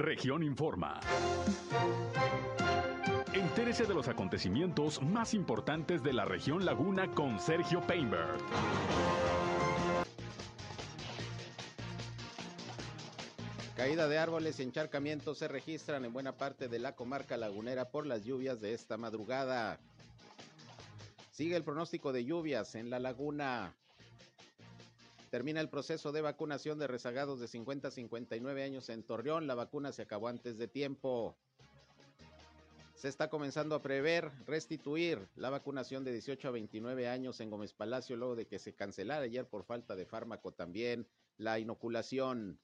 Región Informa. Entérese de los acontecimientos más importantes de la región Laguna con Sergio Painberg. Caída de árboles y encharcamientos se registran en buena parte de la comarca lagunera por las lluvias de esta madrugada. Sigue el pronóstico de lluvias en la laguna. Termina el proceso de vacunación de rezagados de 50 a 59 años en Torreón. La vacuna se acabó antes de tiempo. Se está comenzando a prever restituir la vacunación de 18 a 29 años en Gómez Palacio luego de que se cancelara ayer por falta de fármaco también la inoculación.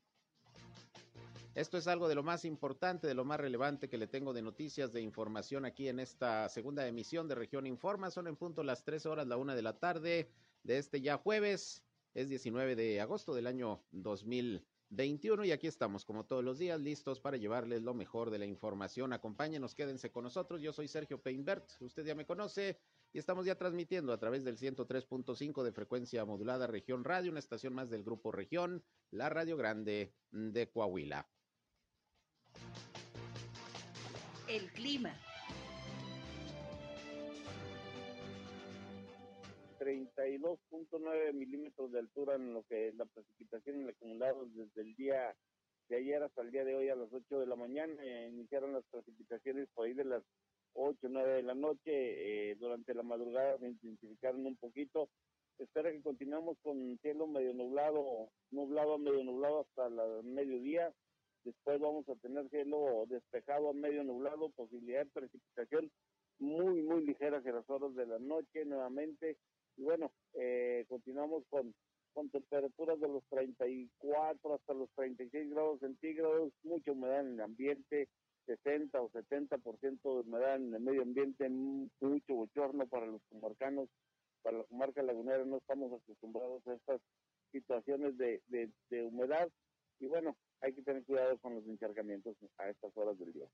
Esto es algo de lo más importante, de lo más relevante que le tengo de noticias, de información aquí en esta segunda emisión de Región Informa. Son en punto las 3 horas, la una de la tarde de este ya jueves. Es 19 de agosto del año 2021 y aquí estamos como todos los días listos para llevarles lo mejor de la información. Acompáñenos, quédense con nosotros. Yo soy Sergio Peinbert, usted ya me conoce y estamos ya transmitiendo a través del 103.5 de frecuencia modulada Región Radio, una estación más del grupo Región, la Radio Grande de Coahuila. El clima. 32.9 milímetros de altura en lo que es la precipitación en el acumulado desde el día de ayer hasta el día de hoy a las 8 de la mañana. Eh, iniciaron las precipitaciones por ahí de las 8, 9 de la noche. Eh, durante la madrugada se intensificaron un poquito. Espera que continuemos con cielo medio nublado, nublado, medio nublado hasta el mediodía. Después vamos a tener cielo despejado a medio nublado, posibilidad de precipitación muy, muy ligera hacia las horas de la noche nuevamente. Y bueno, eh, continuamos con, con temperaturas de los 34 hasta los 36 grados centígrados, mucha humedad en el ambiente, 60 o 70% de humedad en el medio ambiente, mucho bochorno para los comarcanos, para la comarca lagunera no estamos acostumbrados a estas situaciones de, de, de humedad y bueno, hay que tener cuidado con los encharcamientos a estas horas del día.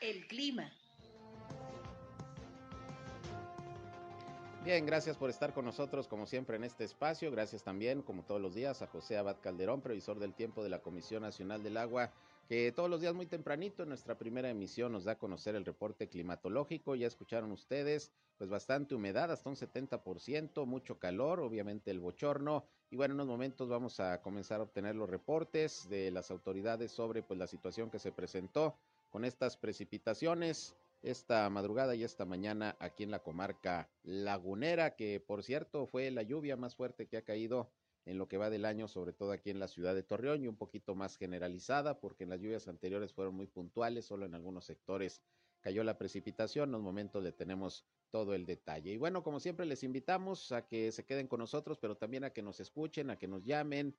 El clima. Bien, gracias por estar con nosotros como siempre en este espacio. Gracias también, como todos los días, a José Abad Calderón, previsor del tiempo de la Comisión Nacional del Agua, que todos los días muy tempranito en nuestra primera emisión nos da a conocer el reporte climatológico. Ya escucharon ustedes, pues bastante humedad, hasta un 70%, mucho calor, obviamente el bochorno. Y bueno, en unos momentos vamos a comenzar a obtener los reportes de las autoridades sobre pues la situación que se presentó con estas precipitaciones esta madrugada y esta mañana aquí en la comarca lagunera, que por cierto fue la lluvia más fuerte que ha caído en lo que va del año, sobre todo aquí en la ciudad de Torreón y un poquito más generalizada, porque en las lluvias anteriores fueron muy puntuales, solo en algunos sectores cayó la precipitación, en los momentos le tenemos todo el detalle. Y bueno, como siempre les invitamos a que se queden con nosotros, pero también a que nos escuchen, a que nos llamen,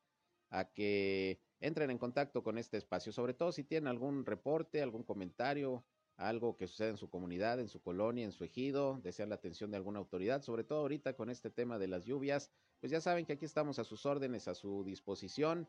a que entren en contacto con este espacio, sobre todo si tienen algún reporte, algún comentario, algo que sucede en su comunidad, en su colonia, en su ejido, desean la atención de alguna autoridad, sobre todo ahorita con este tema de las lluvias, pues ya saben que aquí estamos a sus órdenes, a su disposición,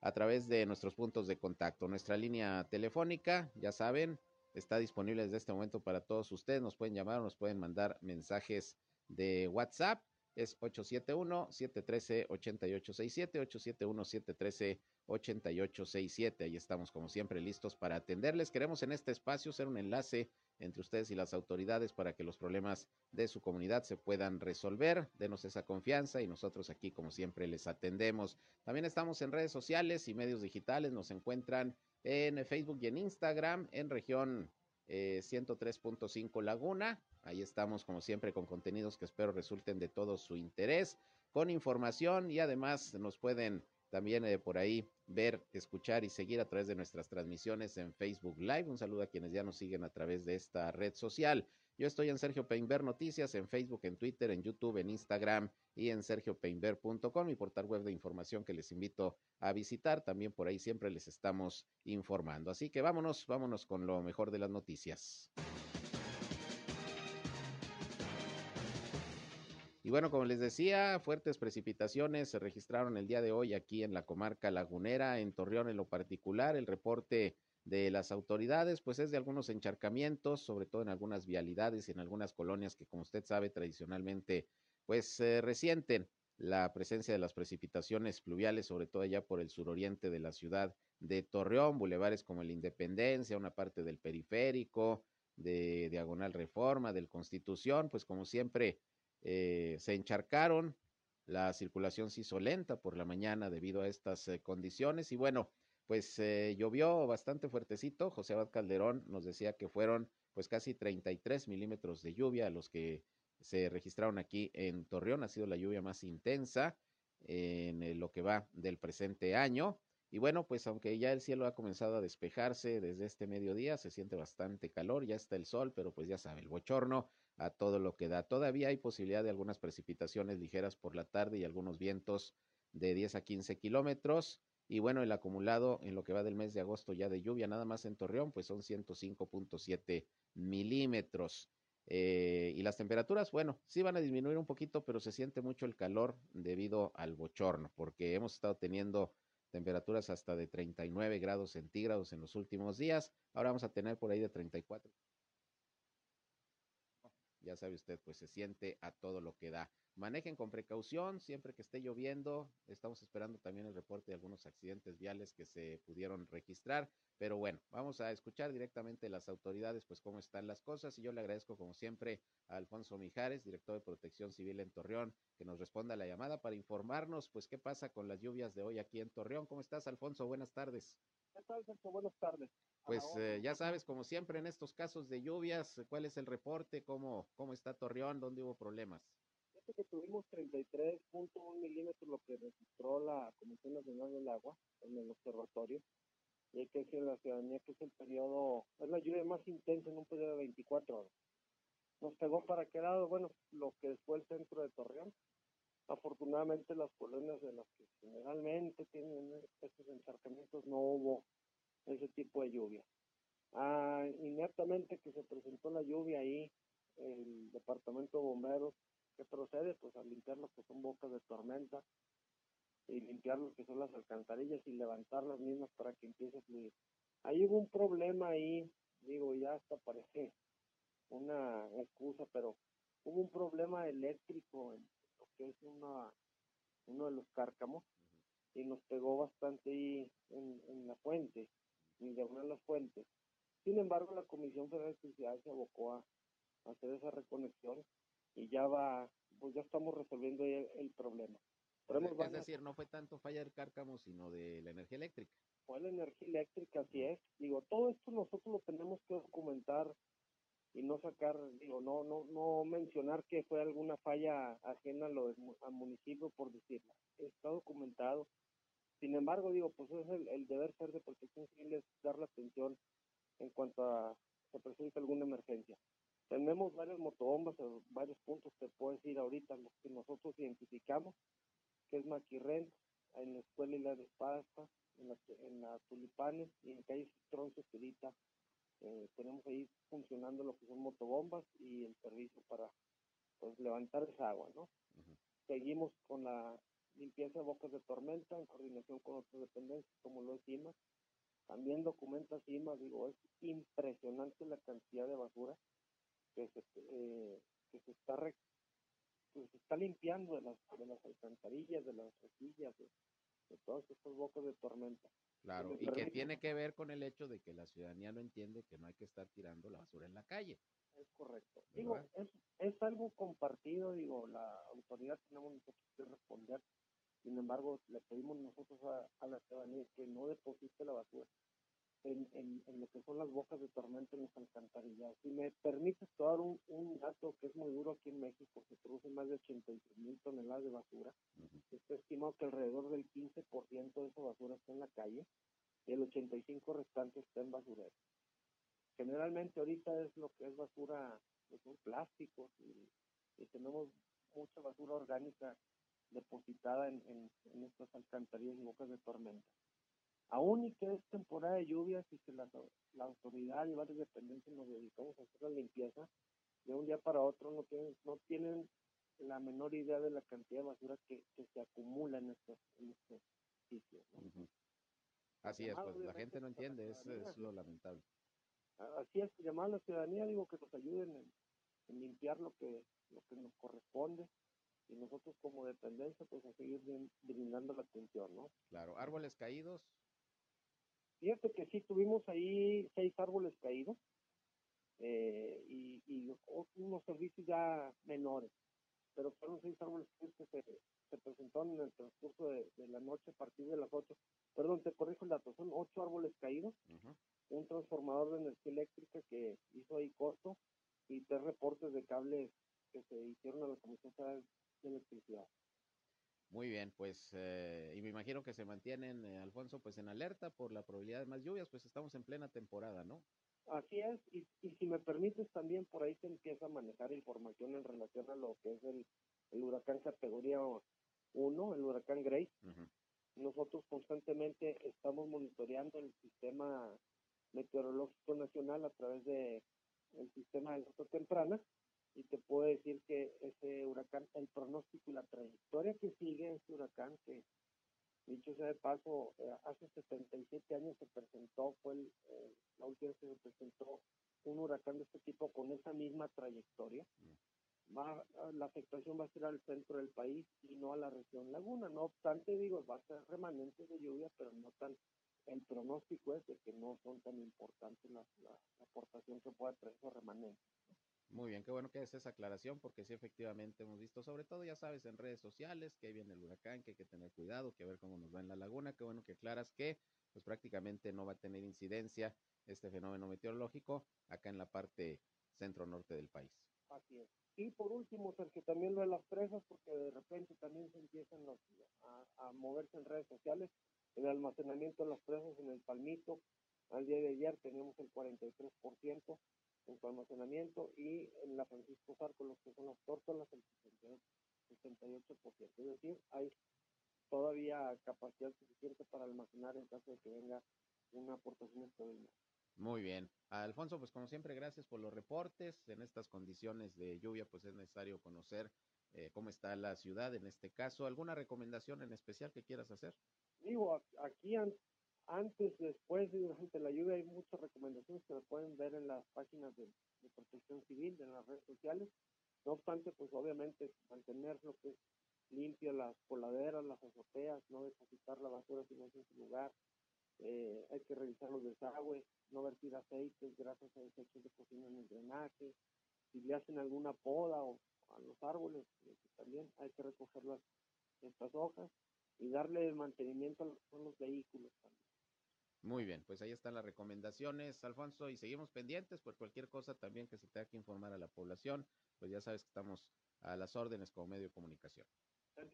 a través de nuestros puntos de contacto. Nuestra línea telefónica, ya saben, está disponible desde este momento para todos ustedes, nos pueden llamar nos pueden mandar mensajes de WhatsApp es 871-713-8867, 871-713-8867. Ahí estamos como siempre listos para atenderles. Queremos en este espacio ser un enlace entre ustedes y las autoridades para que los problemas de su comunidad se puedan resolver. Denos esa confianza y nosotros aquí como siempre les atendemos. También estamos en redes sociales y medios digitales. Nos encuentran en Facebook y en Instagram en región 103.5 eh, Laguna. Ahí estamos como siempre con contenidos que espero resulten de todo su interés, con información y además nos pueden también eh, por ahí ver, escuchar y seguir a través de nuestras transmisiones en Facebook Live. Un saludo a quienes ya nos siguen a través de esta red social. Yo estoy en Sergio Peinber Noticias, en Facebook, en Twitter, en YouTube, en Instagram y en sergiopeinber.com, mi portal web de información que les invito a visitar. También por ahí siempre les estamos informando. Así que vámonos, vámonos con lo mejor de las noticias. Y bueno, como les decía, fuertes precipitaciones se registraron el día de hoy aquí en la comarca lagunera, en Torreón en lo particular. El reporte de las autoridades, pues es de algunos encharcamientos, sobre todo en algunas vialidades y en algunas colonias que, como usted sabe, tradicionalmente, pues eh, resienten la presencia de las precipitaciones pluviales, sobre todo allá por el suroriente de la ciudad de Torreón, bulevares como el Independencia, una parte del periférico, de Diagonal Reforma, del Constitución, pues como siempre eh, se encharcaron, la circulación se hizo lenta por la mañana debido a estas eh, condiciones y bueno, pues eh, llovió bastante fuertecito. José Abad Calderón nos decía que fueron pues casi 33 milímetros de lluvia los que se registraron aquí en Torreón. Ha sido la lluvia más intensa en lo que va del presente año. Y bueno, pues aunque ya el cielo ha comenzado a despejarse desde este mediodía, se siente bastante calor, ya está el sol, pero pues ya sabe, el bochorno a todo lo que da. Todavía hay posibilidad de algunas precipitaciones ligeras por la tarde y algunos vientos de 10 a 15 kilómetros. Y bueno, el acumulado en lo que va del mes de agosto ya de lluvia, nada más en Torreón, pues son 105.7 milímetros. Eh, y las temperaturas, bueno, sí van a disminuir un poquito, pero se siente mucho el calor debido al bochorno, porque hemos estado teniendo temperaturas hasta de 39 grados centígrados en los últimos días. Ahora vamos a tener por ahí de 34 ya sabe usted, pues se siente a todo lo que da. Manejen con precaución siempre que esté lloviendo. Estamos esperando también el reporte de algunos accidentes viales que se pudieron registrar. Pero bueno, vamos a escuchar directamente las autoridades, pues cómo están las cosas. Y yo le agradezco, como siempre, a Alfonso Mijares, director de Protección Civil en Torreón, que nos responda a la llamada para informarnos, pues qué pasa con las lluvias de hoy aquí en Torreón. ¿Cómo estás, Alfonso? Buenas tardes. ¿Qué tal, Buenas tardes. Pues eh, ya sabes, como siempre en estos casos de lluvias, ¿cuál es el reporte? ¿Cómo, cómo está Torreón? ¿Dónde hubo problemas? Fíjate que tuvimos 33.1 milímetros, lo que registró la Comisión Nacional del Agua en el observatorio. Y hay que decir a la ciudadanía que es el periodo, es la lluvia más intensa en un periodo de 24 horas. Nos pegó para qué lado, bueno, lo que fue el centro de Torreón. Afortunadamente las colonias de las que generalmente tienen estos encharcamientos no hubo ese tipo de lluvia. Ah, inmediatamente que se presentó la lluvia ahí, el departamento de bomberos, que procede? Pues a limpiar lo que son bocas de tormenta y limpiar lo que son las alcantarillas y levantar las mismas para que empiece a fluir. Ahí hubo un problema ahí, digo, ya hasta parece una excusa, pero hubo un problema eléctrico en que es una, uno de los cárcamos y nos pegó bastante ahí en, en la fuente de una de las fuentes. Sin embargo, la Comisión Federal de Electricidad se abocó a, hacer esa reconexión y ya va, pues ya estamos resolviendo el, problema. es decir, no fue tanto falla del cárcamo, sino de la energía eléctrica. Fue la energía eléctrica, así es. Digo, todo esto nosotros lo tenemos que documentar y no sacar, digo, no, no, no mencionar que fue alguna falla ajena a lo al municipio por decirlo. Está documentado, sin embargo, digo, pues es el, deber ser de protección civil es dar la atención en cuanto a se presenta alguna emergencia. Tenemos varias motobombas en varios puntos que puedes ir ahorita, los que nosotros identificamos, que es Maquirren, en la Escuela y la de Pasta, en la, en la Tulipanes y en calle Tronce Espirita. Eh, tenemos ahí funcionando lo que son motobombas y el servicio para pues, levantar esa agua, ¿no? Seguimos con la limpieza de bocas de tormenta en coordinación con otras dependencias como lo es CIMA. También documenta CIMA, digo, es impresionante la cantidad de basura que se, eh, que se está se está limpiando de las, de las alcantarillas, de las rejillas, de, todas estas bocas de tormenta. Claro, y que tiene que ver con el hecho de que la ciudadanía no entiende que no hay que estar tirando la basura en la calle. Es correcto. Digo, es, es algo compartido, digo, la autoridad tenemos que responder sin embargo, le pedimos nosotros a, la ciudadanía que no deposite la basura en, en, lo que son las bocas de tormenta en las alcantarillas. Si me permites dar un, un, dato que es muy duro aquí en México, se produce más de 86 mil toneladas de basura. Está estimado que alrededor del 15% de esa basura está en la calle y el 85% restante está en basureros. Generalmente ahorita es lo que es basura, pues son plásticos y, y tenemos mucha basura orgánica depositada en, en, estas alcantarillas y bocas de tormenta. Aún y que es temporada de lluvias y que la, la autoridad y varias dependencias nos dedicamos a hacer la limpieza, de un día para otro no tienen, no tienen la menor idea de la cantidad de basura que, que se acumula en estos, en estos sitios. Así es, pues la gente no entiende, es, es lo lamentable. Así es, llamar a la ciudadanía, digo que nos ayuden en, en limpiar lo que, lo que nos corresponde y nosotros como dependencia pues a seguir brindando la atención, ¿no? Claro, árboles caídos. Fíjate que sí, tuvimos ahí seis árboles caídos eh, y, y unos servicios ya menores, pero fueron seis árboles que se, se presentaron en el transcurso de, la noche a partir de las ocho. Perdón, te corrijo el dato, son ocho árboles caídos, un transformador de energía eléctrica que hizo ahí corto y tres reportes de cables que se hicieron a la Comisión Federal de Electricidad. Muy bien, pues, eh, y me imagino que se mantienen, eh, Alfonso, pues en alerta por la probabilidad de más lluvias, pues estamos en plena temporada, ¿no? Así es, y, y si me permites también por ahí se empieza a manejar información en relación a lo que es el, el huracán categoría 1, el huracán Grace. Nosotros constantemente estamos monitoreando el sistema meteorológico nacional a través de el sistema de alerta temprana y te puedo decir que ese huracán, el pronóstico y la trayectoria que sigue este huracán, que dicho sea de paso, eh, hace 77 años se presentó, fue eh, la última vez que se presentó un huracán de este tipo con esa misma trayectoria. Va, la afectación va a ser al centro del país y no a la región laguna. No obstante, digo, va a ser remanente de lluvia, pero no tan. El pronóstico es de que no son tan importantes la, la, aportación que pueda traer esos remanentes. Muy bien, qué bueno que es esa aclaración, porque sí, efectivamente hemos visto, sobre todo, ya sabes, en redes sociales, que viene el huracán, que hay que tener cuidado, que ver cómo nos va en la laguna. Qué bueno que aclaras que, pues prácticamente no va a tener incidencia este fenómeno meteorológico acá en la parte centro-norte del país. Así es. Y por último, Sergio, también lo de las presas, porque de repente también se empiezan a, a moverse en redes sociales. El almacenamiento de las presas en el Palmito, al día de ayer teníamos el 43%, su almacenamiento y en la Francisco Zarco, los que son las tórtolas, el 68%. Es decir, hay todavía capacidad suficiente para almacenar en caso de que venga una aportación extraordinaria. Muy bien. Alfonso, pues como siempre, gracias por los reportes. En estas condiciones de lluvia, pues es necesario conocer eh, cómo está la ciudad en este caso. ¿Alguna recomendación en especial que quieras hacer? Digo, aquí antes, después y durante la lluvia hay muchas recomendaciones que se pueden ver en las páginas de, protección civil, en las redes sociales. No obstante, pues obviamente mantener lo que es limpia las coladeras, las azoteas, no depositar la basura si no es en su lugar. Eh, hay que revisar los desagües, no vertir aceites, grasas a desechos de cocina en el drenaje. Si le hacen alguna poda o a los árboles, eh, también hay que recoger las, estas hojas y darle mantenimiento a los vehículos también. Muy bien, pues ahí están las recomendaciones, Alfonso, y seguimos pendientes por cualquier cosa también que se tenga que informar a la población, pues ya sabes que estamos a las órdenes como medio de comunicación.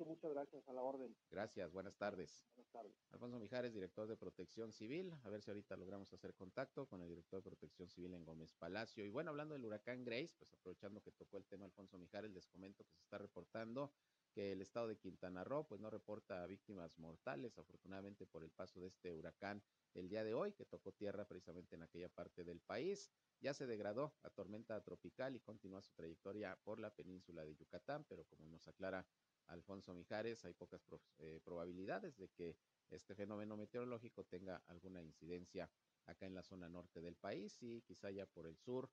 muchas gracias, a la orden. Gracias, buenas tardes. Buenas tardes. Alfonso Mijares, director de Protección Civil, a ver si ahorita logramos hacer contacto con el director de Protección Civil en Gómez Palacio. Y bueno, hablando del huracán Grace, pues aprovechando que tocó el tema Alfonso Mijares, les comento que se está reportando que el estado de Quintana Roo pues no reporta víctimas mortales, afortunadamente por el paso de este huracán el día de hoy, que tocó tierra precisamente en aquella parte del país. Ya se degradó a tormenta tropical y continúa su trayectoria por la península de Yucatán, pero como nos aclara Alfonso Mijares, hay pocas eh, probabilidades de que este fenómeno meteorológico tenga alguna incidencia acá en la zona norte del país y quizá ya por el sur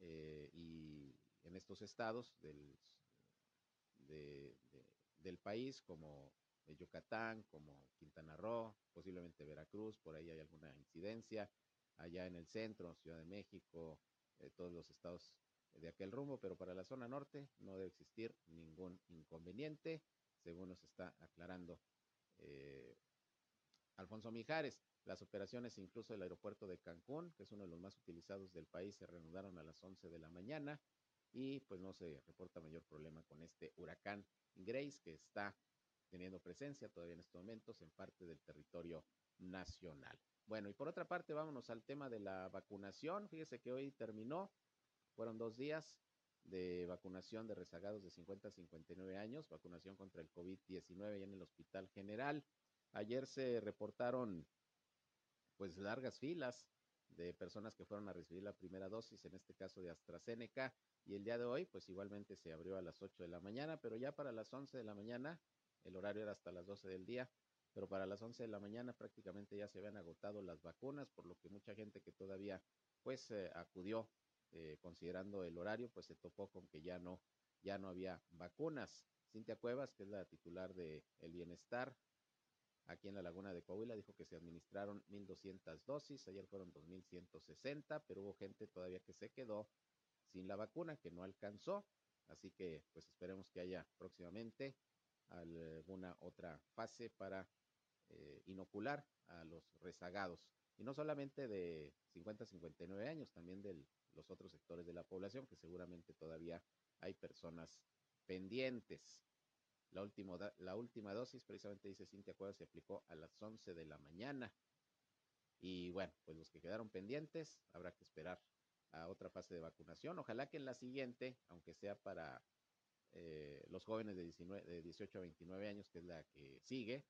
eh, y en estos estados del, de, del país, como Yucatán, como Quintana Roo, posiblemente Veracruz, por ahí hay alguna incidencia, allá en el centro, Ciudad de México, eh, todos los estados de aquel rumbo, pero para la zona norte no debe existir ningún inconveniente, según nos está aclarando eh, Alfonso Mijares. Las operaciones incluso del aeropuerto de Cancún, que es uno de los más utilizados del país, se reanudaron a las 11 de la mañana y pues no se reporta mayor problema con este huracán Grace que está teniendo presencia todavía en estos momentos en parte del territorio nacional. Bueno, y por otra parte, vámonos al tema de la vacunación. Fíjese que hoy terminó, fueron dos días de vacunación de rezagados de 50 a 59 años, vacunación contra el COVID-19 en el Hospital General. Ayer se reportaron pues largas filas de personas que fueron a recibir la primera dosis, en este caso de AstraZeneca, y el día de hoy, pues igualmente se abrió a las 8 de la mañana, pero ya para las 11 de la mañana, el horario era hasta las 12 del día, pero para las 11 de la mañana prácticamente ya se habían agotado las vacunas, por lo que mucha gente que todavía pues eh, acudió eh, considerando el horario, pues se topó con que ya no, ya no había vacunas. Cintia Cuevas, que es la titular de El Bienestar, aquí en la Laguna de Coahuila, dijo que se administraron 1.200 dosis, ayer fueron 2.160, pero hubo gente todavía que se quedó sin la vacuna, que no alcanzó, así que pues esperemos que haya próximamente alguna otra fase para eh, inocular a los rezagados. Y no solamente de 50 a 59 años, también de los otros sectores de la población, que seguramente todavía hay personas pendientes. La última, la última dosis, precisamente dice Cintia Cuevas, se aplicó a las 11 de la mañana. Y bueno, pues los que quedaron pendientes, habrá que esperar a otra fase de vacunación. Ojalá que en la siguiente, aunque sea para eh, los jóvenes de, 19, de 18 a 29 años, que es la que sigue,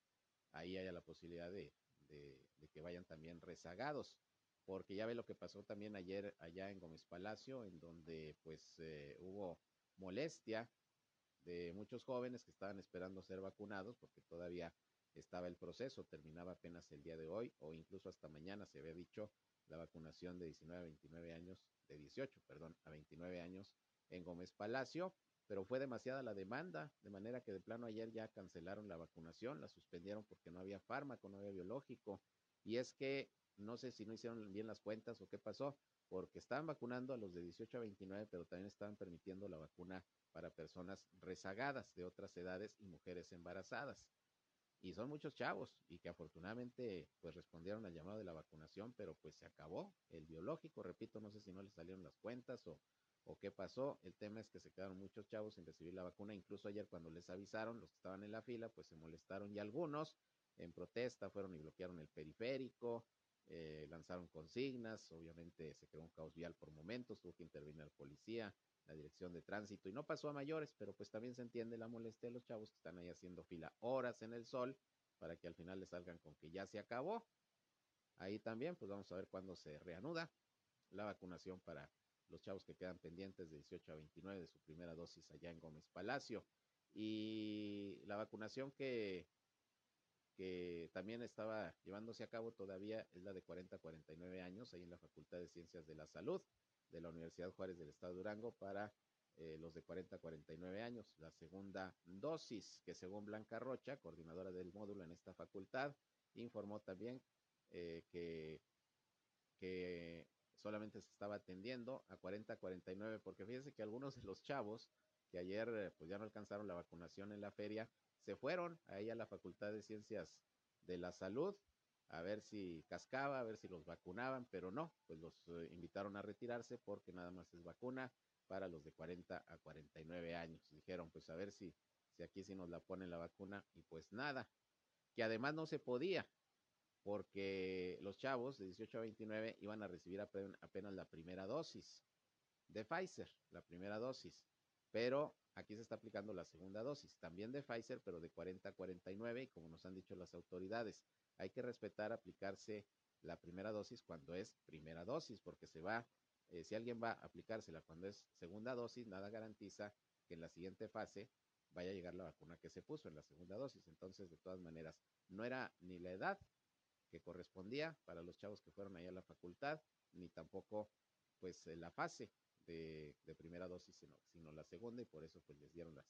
ahí haya la posibilidad de, de, de que vayan también rezagados porque ya ve lo que pasó también ayer allá en Gómez Palacio, en donde pues eh, hubo molestia de muchos jóvenes que estaban esperando ser vacunados porque todavía estaba el proceso, terminaba apenas el día de hoy o incluso hasta mañana se había dicho la vacunación de 19 a 29 años, de 18, perdón, a 29 años en Gómez Palacio, pero fue demasiada la demanda, de manera que de plano ayer ya cancelaron la vacunación, la suspendieron porque no había fármaco, no había biológico, y es que no sé si no hicieron bien las cuentas o qué pasó, porque estaban vacunando a los de 18 a 29, pero también estaban permitiendo la vacuna para personas rezagadas de otras edades y mujeres embarazadas. Y son muchos chavos y que afortunadamente pues respondieron al llamado de la vacunación, pero pues se acabó el biológico, repito, no sé si no les salieron las cuentas o, o qué pasó. El tema es que se quedaron muchos chavos sin recibir la vacuna, incluso ayer cuando les avisaron, los que estaban en la fila, pues se molestaron y algunos en protesta fueron y bloquearon el periférico, eh, lanzaron consignas, obviamente se creó un caos vial por momentos, tuvo que intervenir la policía, la dirección de tránsito y no pasó a mayores, pero pues también se entiende la molestia de los chavos que están ahí haciendo fila horas en el sol para que al final les salgan con que ya se acabó. Ahí también, pues vamos a ver cuándo se reanuda la vacunación para los chavos que quedan pendientes de 18 a 29 de su primera dosis allá en Gómez Palacio. Y la vacunación que que también estaba llevándose a cabo todavía es la de 40 a 49 años, ahí en la Facultad de Ciencias de la Salud de la Universidad Juárez del Estado de Durango para eh, los de 40 a 49 años. La segunda dosis, que según Blanca Rocha, coordinadora del módulo en esta facultad, informó también eh, que, que solamente se estaba atendiendo a 40 a 49, porque fíjense que algunos de los chavos que ayer eh, pues ya no alcanzaron la vacunación en la feria, se fueron ahí a la Facultad de Ciencias de la Salud a ver si cascaba, a ver si los vacunaban, pero no, pues los eh, invitaron a retirarse porque nada más es vacuna para los de 40 a 49 años. Dijeron, pues a ver si, si aquí sí nos la ponen la vacuna y pues nada, que además no se podía porque los chavos de 18 a 29 iban a recibir apenas la primera dosis de Pfizer, la primera dosis, pero Aquí se está aplicando la segunda dosis, también de Pfizer, pero de 40 a 49, y como nos han dicho las autoridades, hay que respetar aplicarse la primera dosis cuando es primera dosis, porque se va, eh, si alguien va a aplicársela cuando es segunda dosis, nada garantiza que en la siguiente fase vaya a llegar la vacuna que se puso en la segunda dosis. Entonces, de todas maneras, no era ni la edad que correspondía para los chavos que fueron ahí a la facultad, ni tampoco pues la fase de, de primera dosis, sino, sino, la segunda, y por eso pues les dieron las,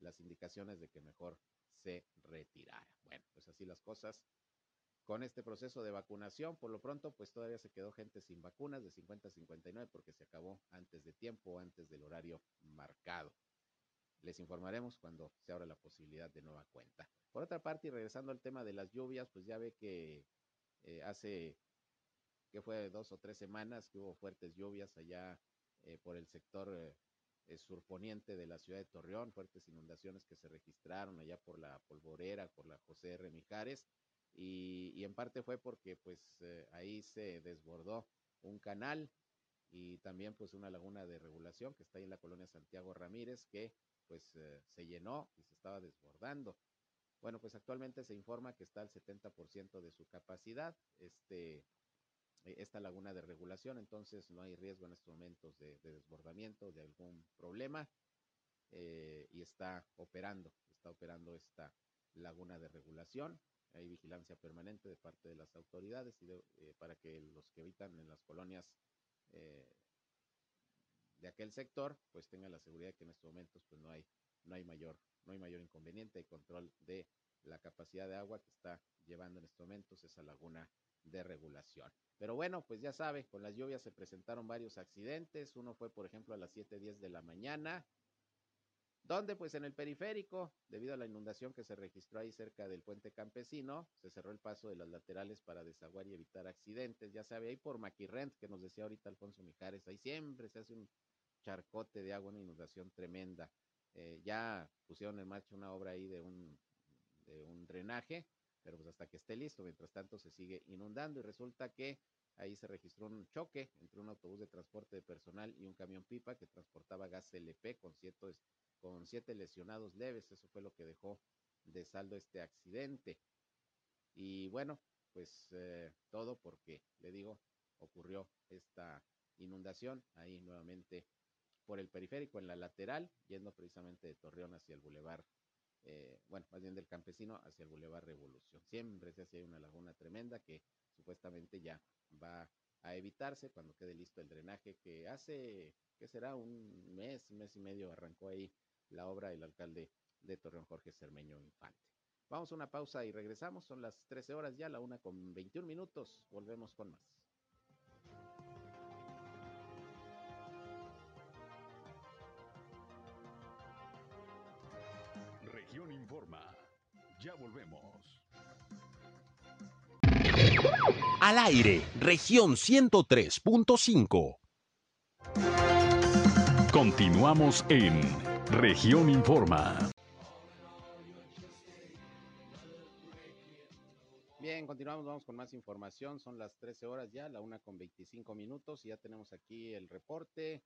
las indicaciones de que mejor se retirara. Bueno, pues así las cosas con este proceso de vacunación. Por lo pronto, pues todavía se quedó gente sin vacunas de 50 a 59 porque se acabó antes de tiempo, antes del horario marcado. Les informaremos cuando se abra la posibilidad de nueva cuenta. Por otra parte, y regresando al tema de las lluvias, pues ya ve que eh, hace que fue dos o tres semanas que hubo fuertes lluvias allá eh, por el sector eh, surponiente de la ciudad de Torreón, fuertes inundaciones que se registraron allá por la Polvorera, por la José R. Mijares, y, y en parte fue porque pues eh, ahí se desbordó un canal y también pues una laguna de regulación que está ahí en la colonia Santiago Ramírez que pues eh, se llenó y se estaba desbordando. Bueno, pues actualmente se informa que está al 70% de su capacidad. Este eh, esta laguna de regulación, entonces no hay riesgo en estos momentos de, de desbordamiento, de algún problema, eh, y está operando, está operando esta laguna de regulación. Hay vigilancia permanente de parte de las autoridades y de, eh, para que los que habitan en las colonias eh, de aquel sector, pues tengan la seguridad que en estos momentos pues no hay no hay mayor, no hay mayor inconveniente, hay control de la capacidad de agua que está llevando en estos momentos esa laguna de regulación. Pero bueno, pues ya sabe, con las lluvias se presentaron varios accidentes. Uno fue, por ejemplo, a las 7:10 de la mañana, donde pues en el periférico, debido a la inundación que se registró ahí cerca del puente campesino, se cerró el paso de las laterales para desaguar y evitar accidentes. Ya sabe, ahí por Maquirrent, que nos decía ahorita Alfonso Mijares, ahí siempre se hace un charcote de agua, una inundación tremenda. Eh, ya pusieron en marcha una obra ahí de un, de un drenaje, pero pues hasta que esté listo, mientras tanto se sigue inundando y resulta que ahí se registró un choque entre un autobús de transporte de personal y un camión pipa que transportaba gas LP con siete, con siete lesionados leves, eso fue lo que dejó de saldo este accidente. Y bueno, pues eh, todo porque, le digo, ocurrió esta inundación ahí nuevamente por el periférico en la lateral, yendo precisamente de Torreón hacia el bulevar eh, bueno, más bien del campesino hacia el Boulevard Revolución. Siempre se hace una laguna tremenda que supuestamente ya va a evitarse cuando quede listo el drenaje que hace, ¿qué será? Un mes, mes y medio arrancó ahí la obra del alcalde de Torreón, Jorge Cermeño Infante. Vamos a una pausa y regresamos. Son las 13 horas ya, la una con 21 minutos. Volvemos con más. informa. Ya volvemos. Al aire, región 103.5. Continuamos en región informa. Bien, continuamos, vamos con más información. Son las 13 horas ya, la una con 25 minutos y ya tenemos aquí el reporte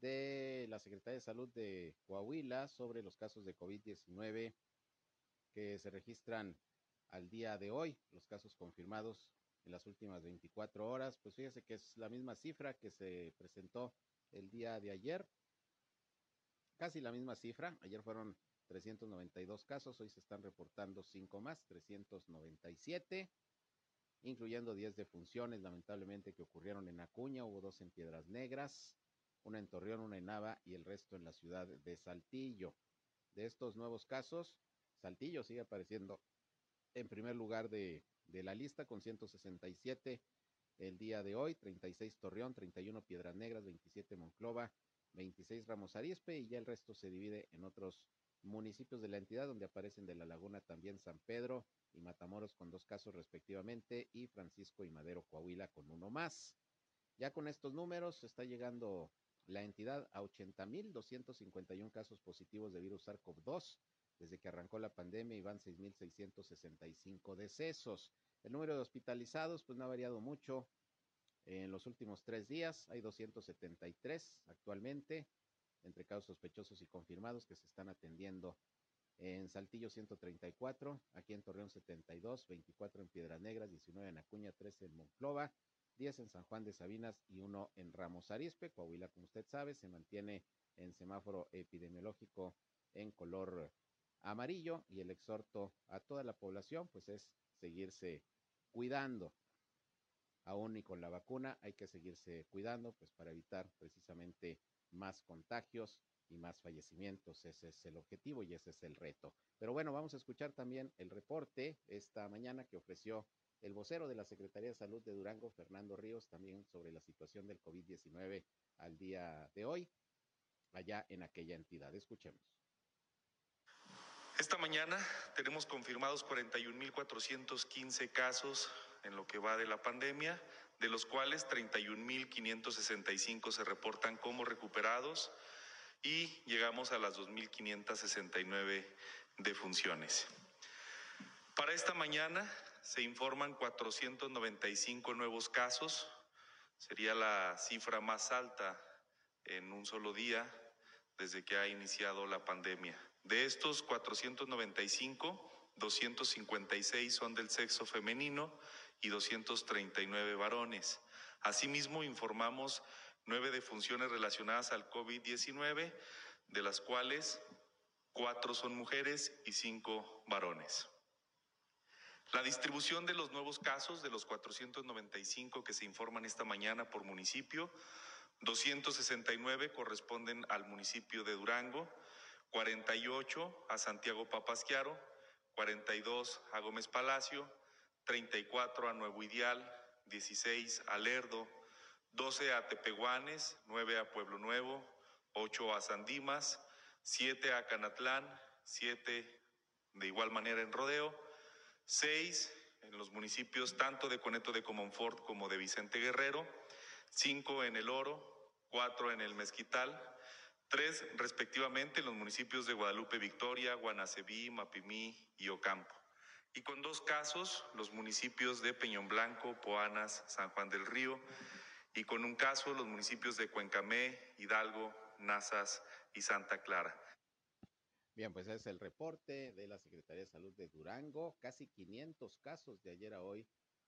de la Secretaría de Salud de Coahuila sobre los casos de COVID-19 que se registran al día de hoy, los casos confirmados en las últimas 24 horas, pues fíjese que es la misma cifra que se presentó el día de ayer, casi la misma cifra, ayer fueron 392 casos, hoy se están reportando 5 más, 397, incluyendo 10 defunciones, lamentablemente, que ocurrieron en Acuña, hubo dos en Piedras Negras, una en Torreón, una en Nava y el resto en la ciudad de Saltillo. De estos nuevos casos, Saltillo sigue apareciendo en primer lugar de, de la lista con 167 el día de hoy, 36 Torreón, 31 Piedras Negras, 27 Monclova, 26 Ramos Arizpe y ya el resto se divide en otros municipios de la entidad donde aparecen de la Laguna también San Pedro y Matamoros con dos casos respectivamente y Francisco y Madero Coahuila con uno más. Ya con estos números está llegando la entidad a 80.251 casos positivos de virus SARS-CoV-2 desde que arrancó la pandemia y van 6.665 decesos. El número de hospitalizados pues no ha variado mucho en los últimos tres días. Hay 273 actualmente entre casos sospechosos y confirmados que se están atendiendo en Saltillo 134, aquí en Torreón 72, 24 en Piedras Negras, 19 en Acuña, 13 en Monclova, 10 en San Juan de Sabinas y 1 en Ramos Arizpe. Coahuila, como usted sabe, se mantiene en semáforo epidemiológico en color amarillo y el exhorto a toda la población pues es seguirse cuidando. Aún y con la vacuna hay que seguirse cuidando pues para evitar precisamente más contagios y más fallecimientos. Ese es el objetivo y ese es el reto. Pero bueno, vamos a escuchar también el reporte esta mañana que ofreció el vocero de la Secretaría de Salud de Durango, Fernando Ríos, también sobre la situación del COVID-19 al día de hoy, allá en aquella entidad. Escuchemos. Esta mañana tenemos confirmados 41.415 casos en lo que va de la pandemia, de los cuales 31.565 se reportan como recuperados y llegamos a las 2.569 defunciones. Para esta mañana se informan 495 nuevos casos, sería la cifra más alta en un solo día desde que ha iniciado la pandemia. De estos 495, 256 son del sexo femenino y 239 varones. Asimismo, informamos nueve defunciones relacionadas al COVID-19, de las cuales cuatro son mujeres y cinco varones. La distribución de los nuevos casos, de los 495 que se informan esta mañana por municipio, 269 corresponden al municipio de Durango, 48 a Santiago Papasquiaro, 42 a Gómez Palacio, 34 a Nuevo Ideal, 16 a Lerdo, 12 a Tepehuanes, 9 a Pueblo Nuevo, 8 a Sandimas, 7 a Canatlán, 7 de igual manera en Rodeo, 6 en los municipios tanto de Coneto de Comonfort como de Vicente Guerrero, 5 en El Oro, 4 en el Mezquital, 3 respectivamente en los municipios de Guadalupe Victoria, Guanacebí, Mapimí y Ocampo. Y con dos casos, los municipios de Peñón Blanco, Poanas, San Juan del Río, y con un caso, los municipios de Cuencamé, Hidalgo, Nazas y Santa Clara. Bien, pues es el reporte de la Secretaría de Salud de Durango. Casi 500 casos de ayer a hoy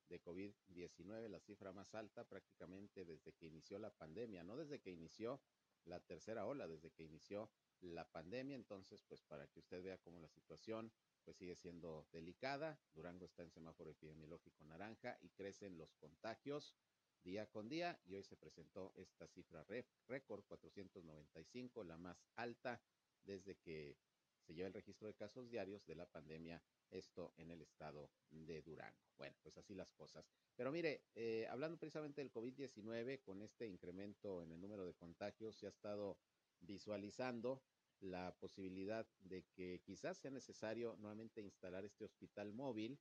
de COVID-19, la cifra más alta prácticamente desde que inició la pandemia, no desde que inició la tercera ola, desde que inició la pandemia. Entonces, pues para que usted vea cómo la situación pues sigue siendo delicada. Durango está en semáforo epidemiológico naranja y crecen los contagios día con día y hoy se presentó esta cifra récord 495, la más alta desde que se lleva el registro de casos diarios de la pandemia, esto en el estado de Durango. Bueno, pues así las cosas. Pero mire, eh, hablando precisamente del COVID-19, con este incremento en el número de contagios, se ha estado visualizando la posibilidad de que quizás sea necesario nuevamente instalar este hospital móvil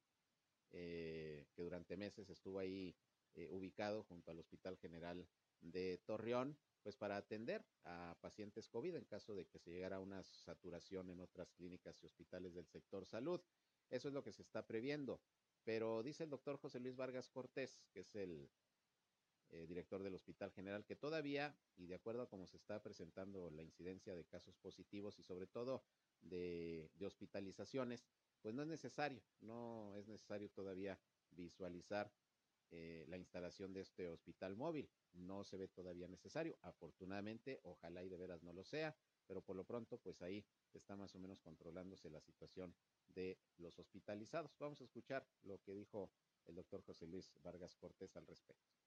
eh, que durante meses estuvo ahí eh, ubicado junto al Hospital General de Torreón, pues para atender a pacientes COVID en caso de que se llegara a una saturación en otras clínicas y hospitales del sector salud. Eso es lo que se está previendo. Pero dice el doctor José Luis Vargas Cortés, que es el eh, director del Hospital General, que todavía, y de acuerdo a cómo se está presentando la incidencia de casos positivos y sobre todo de, de hospitalizaciones, pues no es necesario, no es necesario todavía visualizar eh, la instalación de este hospital móvil. No se ve todavía necesario. Afortunadamente, ojalá y de veras no lo sea, pero por lo pronto, pues ahí está más o menos controlándose la situación de los hospitalizados. Vamos a escuchar lo que dijo el doctor José Luis Vargas Cortés al respecto.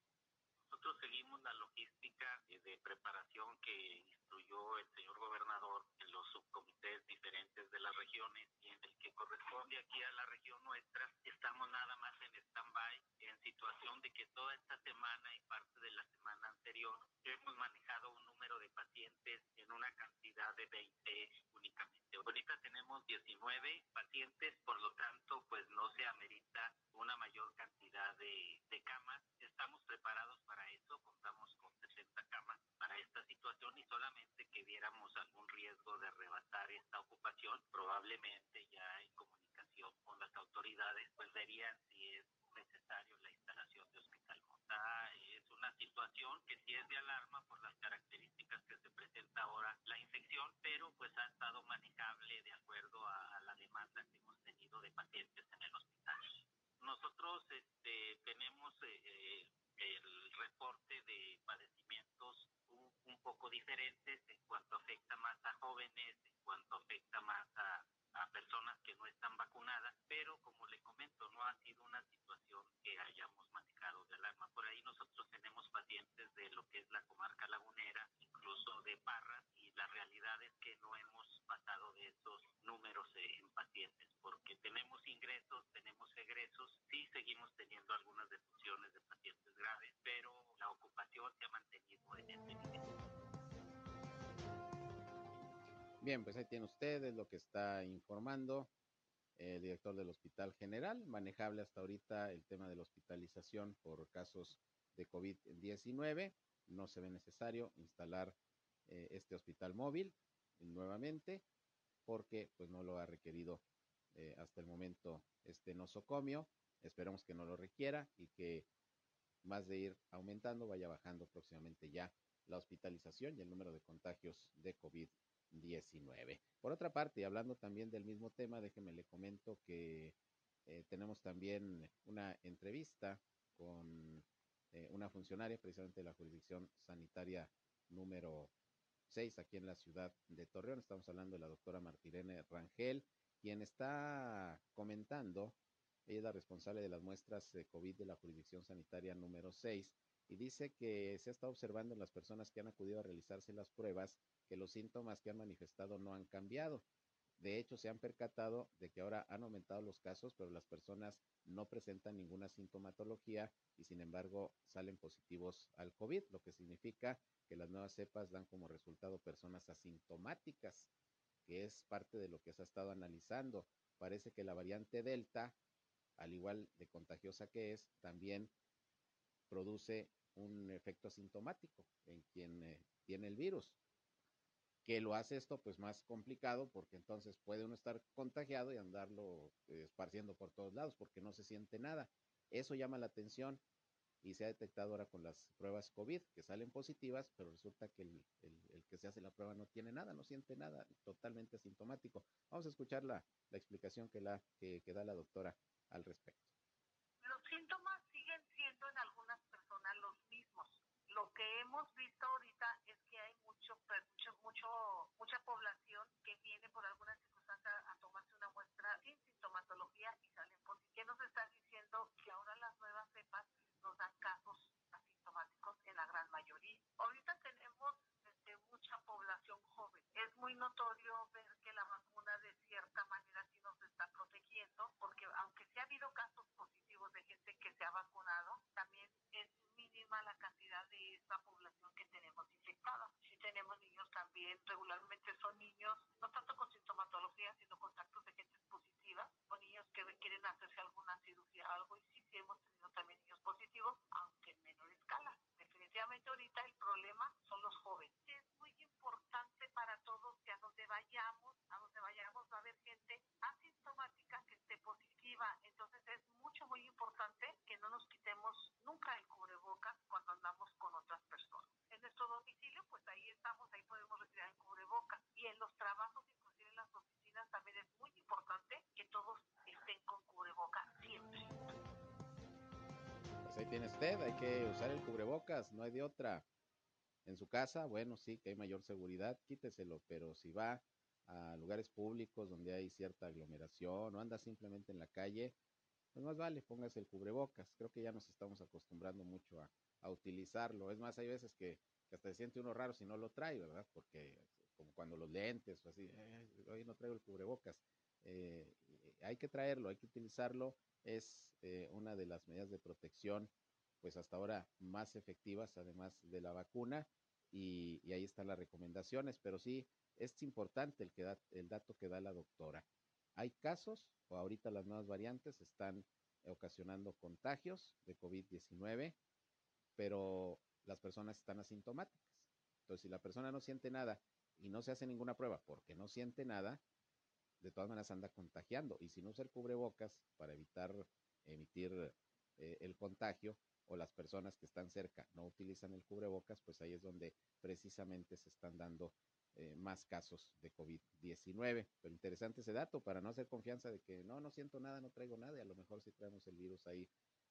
Nosotros seguimos la logística de preparación que instruyó el señor gobernador en los subcomités diferentes de las regiones y en el que corresponde aquí a la región nuestra. Estamos nada más en stand-by en situación de que toda esta semana y parte de la semana anterior hemos manejado un número de pacientes en una cantidad de 20 únicamente. Ahorita tenemos 19 pacientes, por lo tanto, pues no se amerita una mayor cantidad de, de camas. Estamos preparados para eso, contamos con 60 camas para esta situación y solamente que viéramos algún riesgo de rebasar esta ocupación, probablemente ya en comunicación con las autoridades, pues verían si es necesario la instalación de hospital. es una situación que sí es de alarma por las características que se presenta ahora la infección, pero pues ha estado manejable de acuerdo a, la demanda que hemos tenido de pacientes en el hospital. Nosotros este, tenemos eh, eh, el reporte de padecimientos un, un, poco diferentes en cuanto afecta más a jóvenes, en cuanto afecta más a, a personas que no están vacunadas, pero como le comento, no ha sido una situación que hayamos manejado Bien, pues ahí tiene ustedes lo que está informando el director del Hospital General, manejable hasta ahorita el tema de la hospitalización por casos de COVID-19. No se ve necesario instalar eh, este hospital móvil nuevamente porque pues no lo ha requerido eh, hasta el momento este nosocomio. Esperemos que no lo requiera y que más de ir aumentando vaya bajando próximamente ya la hospitalización y el número de contagios de COVID-19. 19. Por otra parte, hablando también del mismo tema, déjeme le comento que eh, tenemos también una entrevista con eh, una funcionaria precisamente de la jurisdicción sanitaria número 6 aquí en la ciudad de Torreón. Estamos hablando de la doctora Martirene Rangel, quien está comentando, ella es la responsable de las muestras de COVID de la jurisdicción sanitaria número 6, y dice que se ha estado observando en las personas que han acudido a realizarse las pruebas que los síntomas que han manifestado no han cambiado. De hecho, se han percatado de que ahora han aumentado los casos, pero las personas no presentan ninguna sintomatología y sin embargo salen positivos al COVID, lo que significa que las nuevas cepas dan como resultado personas asintomáticas, que es parte de lo que se ha estado analizando. Parece que la variante Delta, al igual de contagiosa que es, también produce un efecto asintomático en quien eh, tiene el virus que lo hace esto pues más complicado porque entonces puede uno estar contagiado y andarlo eh, esparciendo por todos lados porque no se siente nada. Eso llama la atención y se ha detectado ahora con las pruebas COVID que salen positivas, pero resulta que el, que se hace la prueba no tiene nada, no siente nada, totalmente asintomático. Vamos a escuchar la, la explicación que, la, que, que da la doctora al respecto. Los síntomas siguen siendo en algunas personas los mismos. Lo que hemos visto ahorita es que hay mucho, mucho, mucho mucha población que viene por alguna circunstancia a tomarse una muestra sin sintomatología y salen positivos. ¿Qué nos está diciendo? Que ahora las nuevas cepas nos dan casos asintomáticos en la gran mayoría. Ahorita tenemos este, mucha población joven. Es muy notorio ver que la vacuna de cierta manera sí nos está protegiendo, porque aunque sí ha habido casos positivos de gente que se ha vacunado, también es mínima la cantidad de esta población que tenemos infectada. Si tenemos niños también, regularmente son niños, no tanto con sintomatología, sino contactos de gente positiva, o niños que quieren hacerse alguna cirugía, algo, y sí, sí hemos tenido también niños positivos, aunque en menor escala. Definitivamente ahorita el problema son los jóvenes. Es muy importante para todos que a donde vayamos, a donde vayamos va a haber gente asintomática que esté positiva. Entonces es mucho, muy importante que no nos quitemos nunca el cubrebocas cuando andamos con otras personas. En nuestro domicilio, pues ahí estamos, ahí podemos retirar el cubrebocas. Y en los trabajos, inclusive en las oficinas, también es muy importante que todos estén con cubrebocas siempre. Pues tiene usted, hay que usar el cubrebocas, no hay de otra. En su casa, bueno, sí, que hay mayor seguridad, quíteselo, pero si va a lugares públicos donde hay cierta aglomeración o anda simplemente en la calle, pues más vale, póngase el cubrebocas. Creo que ya nos estamos acostumbrando mucho a, utilizarlo. Es más, hay veces que, hasta se siente uno raro si no lo trae, ¿verdad? Porque como cuando los lentes o así, hoy no traigo el cubrebocas. Eh, hay que traerlo, hay que utilizarlo. Es eh, una de las medidas de protección, pues hasta ahora más efectivas, además de la vacuna. Y, ahí están las recomendaciones, pero sí es importante el, el dato que da la doctora. Hay casos, o ahorita las nuevas variantes están ocasionando contagios de COVID-19, pero las personas están asintomáticas. Entonces, si la persona no siente nada y no se hace ninguna prueba porque no siente nada, de todas maneras anda contagiando. Y si no usa el cubrebocas para evitar emitir eh, el contagio, o las personas que están cerca no utilizan el cubrebocas, pues ahí es donde precisamente se están dando eh, más casos de COVID-19. Pero interesante ese dato para no hacer confianza de que no, no siento nada, no traigo nada y a lo mejor sí traemos el virus ahí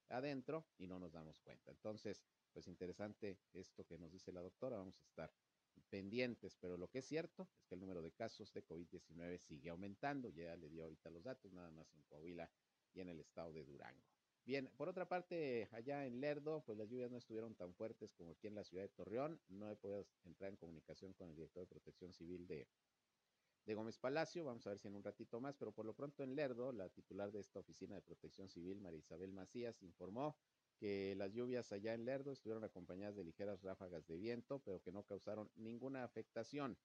adentro y no nos damos cuenta. Entonces, pues interesante esto que nos dice la doctora, vamos a estar pendientes, pero lo que es cierto es que el número de casos de COVID-19 sigue aumentando, ya le dio ahorita los datos, nada más en Coahuila y en el estado de Durango. Bien, por otra parte, allá en Lerdo, pues las lluvias no estuvieron tan fuertes como aquí en la ciudad de Torreón. No he podido entrar en comunicación con el director de Protección Civil de, de Gómez Palacio. Vamos a ver si en un ratito más, pero por lo pronto en Lerdo, la titular de esta oficina de Protección Civil, María Isabel Macías, informó que las lluvias allá en Lerdo estuvieron acompañadas de ligeras ráfagas de viento, pero que no causaron ninguna afectación.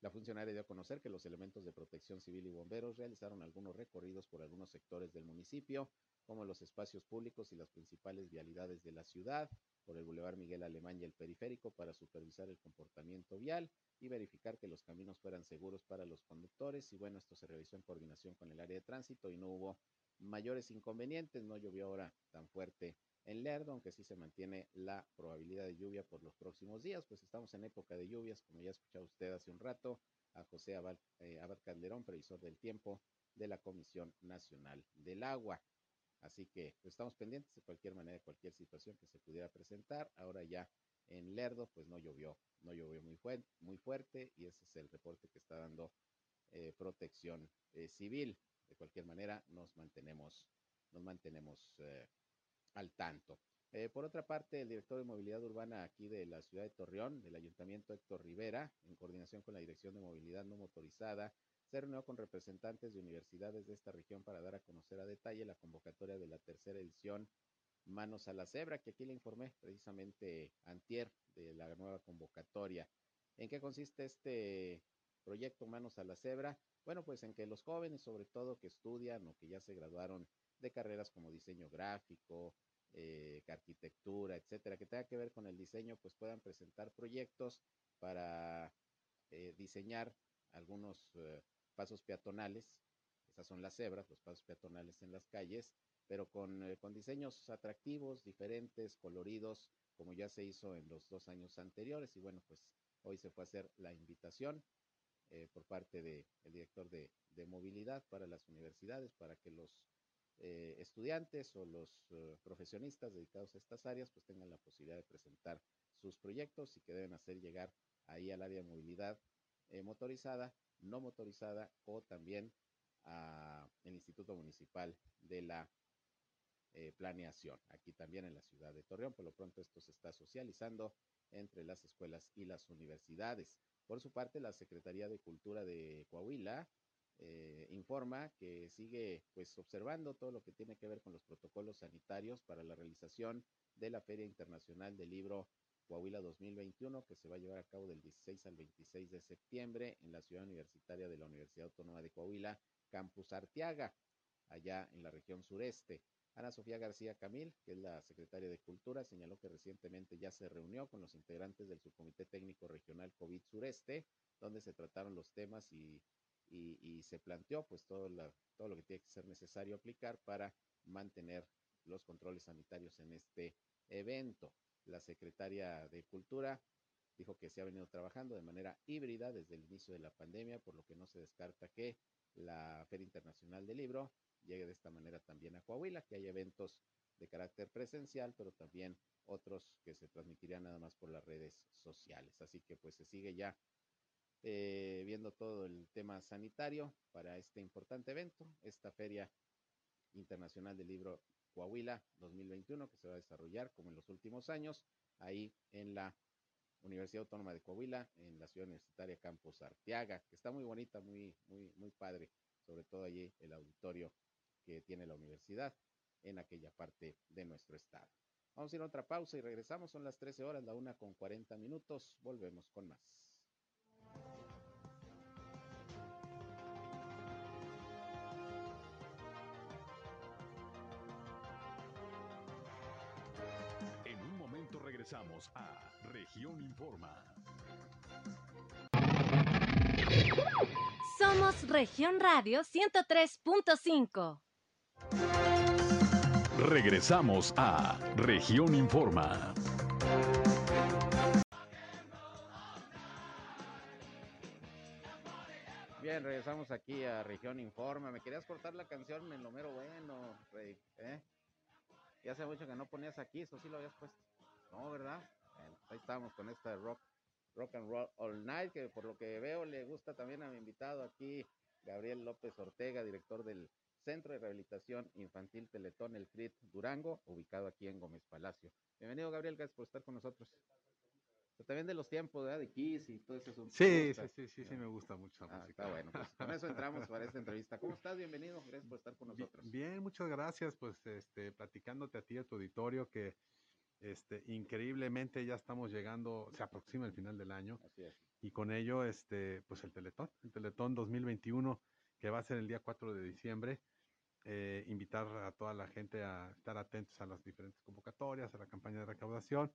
La funcionaria dio a conocer que los elementos de protección civil y bomberos realizaron algunos recorridos por algunos sectores del municipio, como los espacios públicos y las principales vialidades de la ciudad, por el Boulevard Miguel Alemán y el periférico para supervisar el comportamiento vial y verificar que los caminos fueran seguros para los conductores. Y bueno, esto se realizó en coordinación con el área de tránsito y no hubo mayores inconvenientes, no llovió ahora tan fuerte en Lerdo, aunque sí se mantiene la probabilidad de lluvia por los próximos días, pues estamos en época de lluvias, como ya ha escuchado usted hace un rato, a José Abad, eh, Abad Calderón, previsor del tiempo de la Comisión Nacional del Agua. Así que pues, estamos pendientes de cualquier manera, cualquier situación que se pudiera presentar. Ahora ya en Lerdo, pues no llovió, no llovió muy, fu muy fuerte y ese es el reporte que está dando eh, protección eh, civil. De cualquier manera, nos mantenemos, nos mantenemos eh, al tanto. Eh, por otra parte, el director de movilidad urbana aquí de la ciudad de Torreón, del ayuntamiento Héctor Rivera, en coordinación con la Dirección de Movilidad No Motorizada, se reunió con representantes de universidades de esta región para dar a conocer a detalle la convocatoria de la tercera edición Manos a la Cebra, que aquí le informé precisamente antier de la nueva convocatoria. ¿En qué consiste este proyecto Manos a la Cebra? Bueno, pues en que los jóvenes, sobre todo que estudian o que ya se graduaron de carreras como diseño gráfico, eh, arquitectura, etcétera, que tenga que ver con el diseño, pues puedan presentar proyectos para eh, diseñar algunos eh, pasos peatonales, esas son las cebras, los pasos peatonales en las calles, pero con, con diseños atractivos, diferentes, coloridos, como ya se hizo en los dos años anteriores. Y bueno, pues hoy se fue a hacer la invitación eh, por parte del director de, de, movilidad para las universidades, para que los eh, estudiantes o los uh, profesionistas dedicados a estas áreas pues tengan la posibilidad de presentar sus proyectos y que deben hacer llegar ahí al área de movilidad eh, motorizada no motorizada o también al Instituto Municipal de la eh, Planeación, aquí también en la ciudad de Torreón. Por lo pronto esto se está socializando entre las escuelas y las universidades. Por su parte, la Secretaría de Cultura de Coahuila eh, informa que sigue pues observando todo lo que tiene que ver con los protocolos sanitarios para la realización de la Feria Internacional del Libro Coahuila 2021, que se va a llevar a cabo del 16 al 26 de septiembre en la ciudad universitaria de la Universidad Autónoma de Coahuila, Campus Arteaga, allá en la región sureste. Ana Sofía García Camil, que es la secretaria de Cultura, señaló que recientemente ya se reunió con los integrantes del Subcomité Técnico Regional COVID Sureste, donde se trataron los temas y, se planteó pues todo, todo lo que tiene que ser necesario aplicar para mantener los controles sanitarios en este evento. La secretaria de Cultura dijo que se ha venido trabajando de manera híbrida desde el inicio de la pandemia, por lo que no se descarta que la Feria Internacional del Libro llegue de esta manera también a Coahuila, que hay eventos de carácter presencial, pero también otros que se transmitirían nada más por las redes sociales. Así que pues se sigue ya eh, viendo todo el tema sanitario para este importante evento, esta Feria Internacional del Libro Coahuila 2021, que se va a desarrollar como en los últimos años, ahí en la Universidad Autónoma de Coahuila, en la ciudad universitaria Campus Arteaga, que está muy bonita, muy, muy, muy padre, sobre todo allí el auditorio que tiene la universidad en aquella parte de nuestro estado. Vamos a ir a otra pausa y regresamos, son las 13 horas, la una con 40 minutos, volvemos con más. regresamos a Región Informa. Somos Región Radio 103.5. Regresamos a Región Informa. Bien, regresamos aquí a Región Informa. ¿Me querías cortar la canción en lo mero bueno, Rey? ¿Eh? Ya hace mucho que no ponías aquí, eso sí lo habías puesto. No, ¿verdad? Bueno, ahí estamos con esta rock, rock and roll all night, que por lo que veo le gusta también a mi invitado aquí, Gabriel López Ortega, director del Centro de Rehabilitación Infantil Teletón, el CRIT Durango, ubicado aquí en Gómez Palacio. Bienvenido, Gabriel, gracias por estar con nosotros. también de los tiempos, ¿verdad? De Kiss y todo eso. Sí, sí, sí, sí, sí, me gusta mucho la ah, música. Está bueno, pues con eso entramos para esta entrevista. ¿Cómo estás? Bienvenido, gracias por estar con nosotros. Bien, muchas gracias, pues, este, platicándote a ti, a tu auditorio, que este, increíblemente ya estamos llegando, se aproxima el final del año. Así es. Y con ello, este, pues el Teletón, el Teletón 2021, que va a ser el día 4 de diciembre. Eh, invitar a toda la gente a estar atentos a las diferentes convocatorias, a la campaña de recaudación,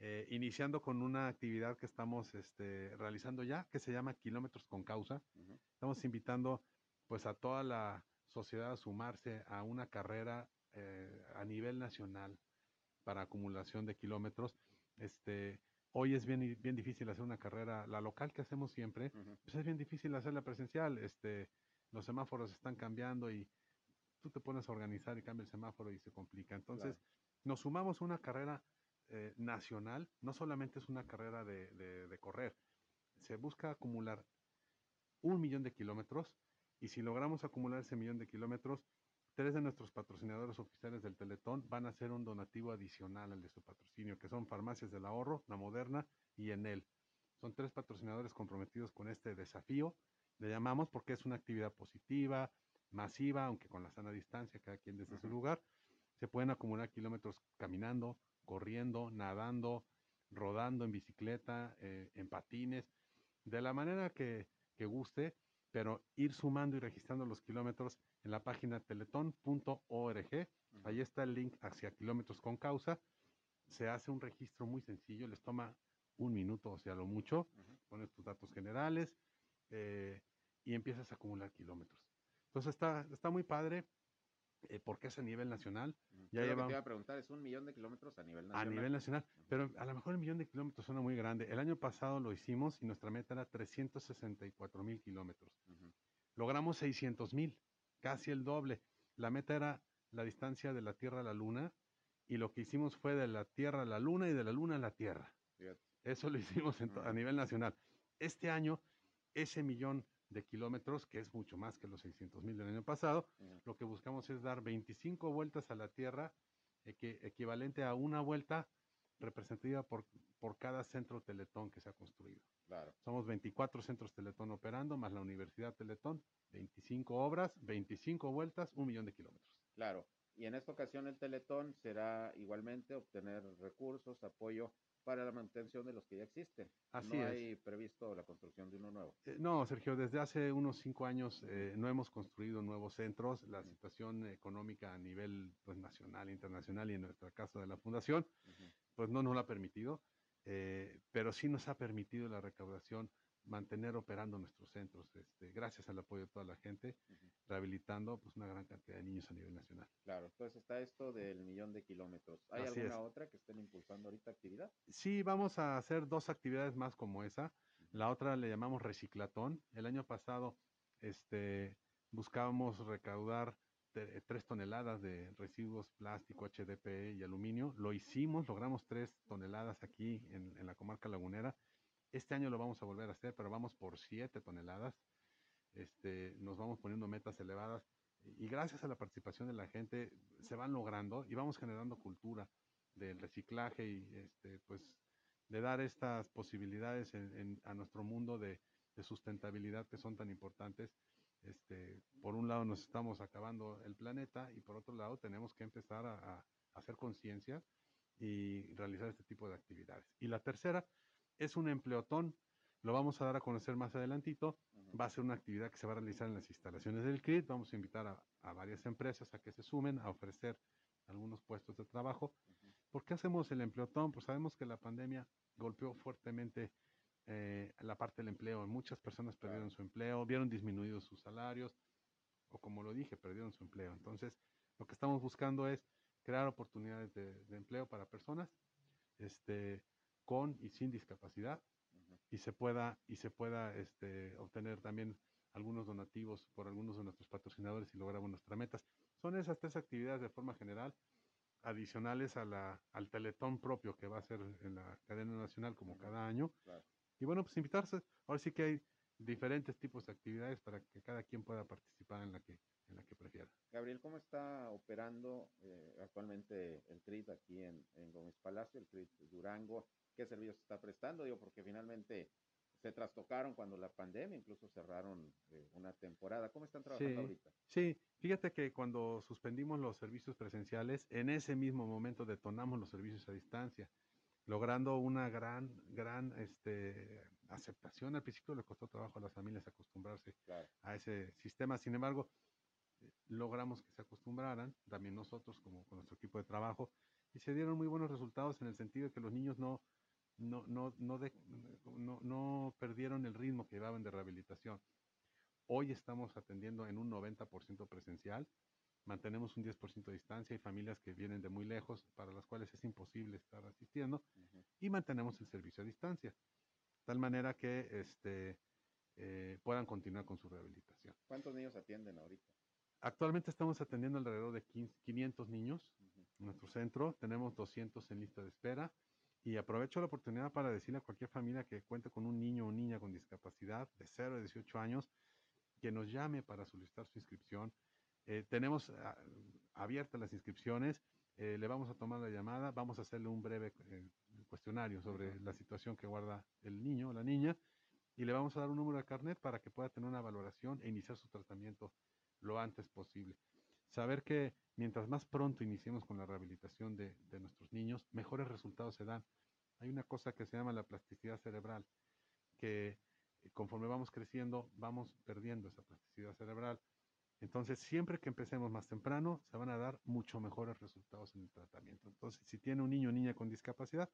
eh, iniciando con una actividad que estamos este, realizando ya, que se llama Kilómetros con Causa. Uh -huh. Estamos invitando pues a toda la sociedad a sumarse a una carrera eh, a nivel nacional, para acumulación de kilómetros. Este, hoy es bien, bien difícil hacer una carrera, la local que hacemos siempre, uh -huh. pues es bien difícil hacerla presencial. Este, los semáforos están cambiando y tú te pones a organizar y cambia el semáforo y se complica. Entonces, claro. nos sumamos a una carrera eh, nacional, no solamente es una carrera de, de, de correr, se busca acumular un millón de kilómetros y si logramos acumular ese millón de kilómetros, tres de nuestros patrocinadores oficiales del Teletón van a hacer un donativo adicional al de su patrocinio, que son Farmacias del Ahorro, La Moderna y Enel. Son tres patrocinadores comprometidos con este desafío, le llamamos porque es una actividad positiva, masiva, aunque con la sana distancia, cada quien desde su lugar. Se pueden acumular kilómetros caminando, corriendo, nadando, rodando en bicicleta, eh, en patines, de la manera que, que guste, pero ir sumando y registrando los kilómetros en la página teleton.org. Ahí está el link hacia kilómetros con causa. Se hace un registro muy sencillo, les toma un minuto, o sea, lo mucho. Pones tus datos generales eh, y empiezas a acumular kilómetros. Entonces está, está muy padre eh, porque es a nivel nacional. Ya lleva... te iba a preguntar, es un millón de kilómetros a nivel nacional. A nivel nacional, pero a lo mejor el millón de kilómetros suena muy grande. El año pasado lo hicimos y nuestra meta era 364 mil kilómetros. Logramos 600 mil, casi el doble. La meta era la distancia de la Tierra a la Luna y lo que hicimos fue de la Tierra a la Luna y de la Luna a la Tierra. Eso lo hicimos a nivel nacional. Este año, ese millón de kilómetros, que es mucho más que los 600 mil del año pasado. Lo que buscamos es dar 25 vueltas a la Tierra, equivalente a una vuelta representativa por, por cada centro Teletón que se ha construido. Claro. Somos 24 centros Teletón operando, más la Universidad Teletón, 25 obras, 25 vueltas, un millón de kilómetros. Claro. Y en esta ocasión el Teletón será igualmente obtener recursos, apoyo para la mantención de los que ya existen. Así no hay previsto la construcción de uno nuevo. Eh, no, Sergio, desde hace unos cinco años eh, no hemos construido nuevos centros. La situación económica a nivel pues, nacional, internacional y en nuestro caso de la fundación, pues no nos lo ha permitido, eh, pero sí nos ha permitido la recaudación mantener operando nuestros centros, este, gracias al apoyo de toda la gente, rehabilitando pues una gran cantidad de niños a nivel nacional. Claro, entonces está esto del millón de kilómetros. ¿Hay alguna otra que estén impulsando ahorita actividad? Sí, vamos a hacer dos actividades más como esa. La otra le llamamos reciclatón. El año pasado este, buscábamos recaudar tres toneladas de residuos plástico, HDPE y aluminio. Lo hicimos, logramos tres toneladas aquí en, en la comarca lagunera este año lo vamos a volver a hacer, pero vamos por 7 toneladas. Este, nos vamos poniendo metas elevadas y gracias a la participación de la gente se van logrando y vamos generando cultura del reciclaje y este, pues de dar estas posibilidades a nuestro mundo de, sustentabilidad que son tan importantes. Este, por un lado nos estamos acabando el planeta y por otro lado tenemos que empezar a, a hacer conciencia y realizar este tipo de actividades. Y la tercera es un empleotón, lo vamos a dar a conocer más adelantito. Va a ser una actividad que se va a realizar en las instalaciones del CRIT. Vamos a invitar a, varias empresas a que se sumen a ofrecer algunos puestos de trabajo. ¿Por qué hacemos el empleotón? Pues sabemos que la pandemia golpeó fuertemente eh, la parte del empleo. Muchas personas perdieron su empleo, vieron disminuidos sus salarios, o como lo dije, perdieron su empleo. Entonces, lo que estamos buscando es crear oportunidades de, de empleo para personas, este, con y sin discapacidad y se pueda y se pueda este, obtener también algunos donativos por algunos de nuestros patrocinadores y logramos nuestras metas. Son esas tres actividades de forma general adicionales a la, al teletón propio que va a ser en la cadena nacional como cada año. Y bueno, pues invitarse. Ahora sí que hay diferentes tipos de actividades para que cada quien pueda participar en la que, en la que prefiera. Gabriel, ¿cómo está operando eh, actualmente el CRIT aquí en, en Gómez Palacio, el CRIT Durango? Qué servicios está prestando, digo, porque finalmente se trastocaron cuando la pandemia, incluso cerraron eh, una temporada. ¿Cómo están trabajando ahorita? Sí, fíjate que cuando suspendimos los servicios presenciales, en ese mismo momento detonamos los servicios a distancia, logrando una gran, gran este, aceptación. Al principio le costó trabajo a las familias acostumbrarse a ese sistema, sin embargo, logramos que se acostumbraran, también nosotros como con nuestro equipo de trabajo, y se dieron muy buenos resultados en el sentido de que los niños no, no, no, no, no, no perdieron el ritmo que llevaban de rehabilitación. Hoy estamos atendiendo en un 90% presencial, mantenemos un 10% de distancia, y familias que vienen de muy lejos para las cuales es imposible estar asistiendo y mantenemos el servicio a distancia, de tal manera que este, eh, puedan continuar con su rehabilitación. ¿Cuántos niños atienden ahorita? Actualmente estamos atendiendo alrededor de 500 niños en nuestro centro, tenemos 200 en lista de espera y aprovecho la oportunidad para decirle a cualquier familia que cuente con un niño o niña con discapacidad de 0 a 18 años que nos llame para solicitar su inscripción. Eh, tenemos ah, abiertas las inscripciones, eh, le vamos a tomar la llamada, vamos a hacerle un breve eh, cuestionario sobre la situación que guarda el niño o la niña y le vamos a dar un número de carnet para que pueda tener una valoración e iniciar su tratamiento lo antes posible. Saber que mientras más pronto iniciemos con la rehabilitación de, de nuestros niños, mejores resultados se dan. Hay una cosa que se llama la plasticidad cerebral, que conforme vamos creciendo, vamos perdiendo esa plasticidad cerebral. Entonces, siempre que empecemos más temprano, se van a dar mucho mejores resultados en el tratamiento. Entonces, si tiene un niño o niña con discapacidad,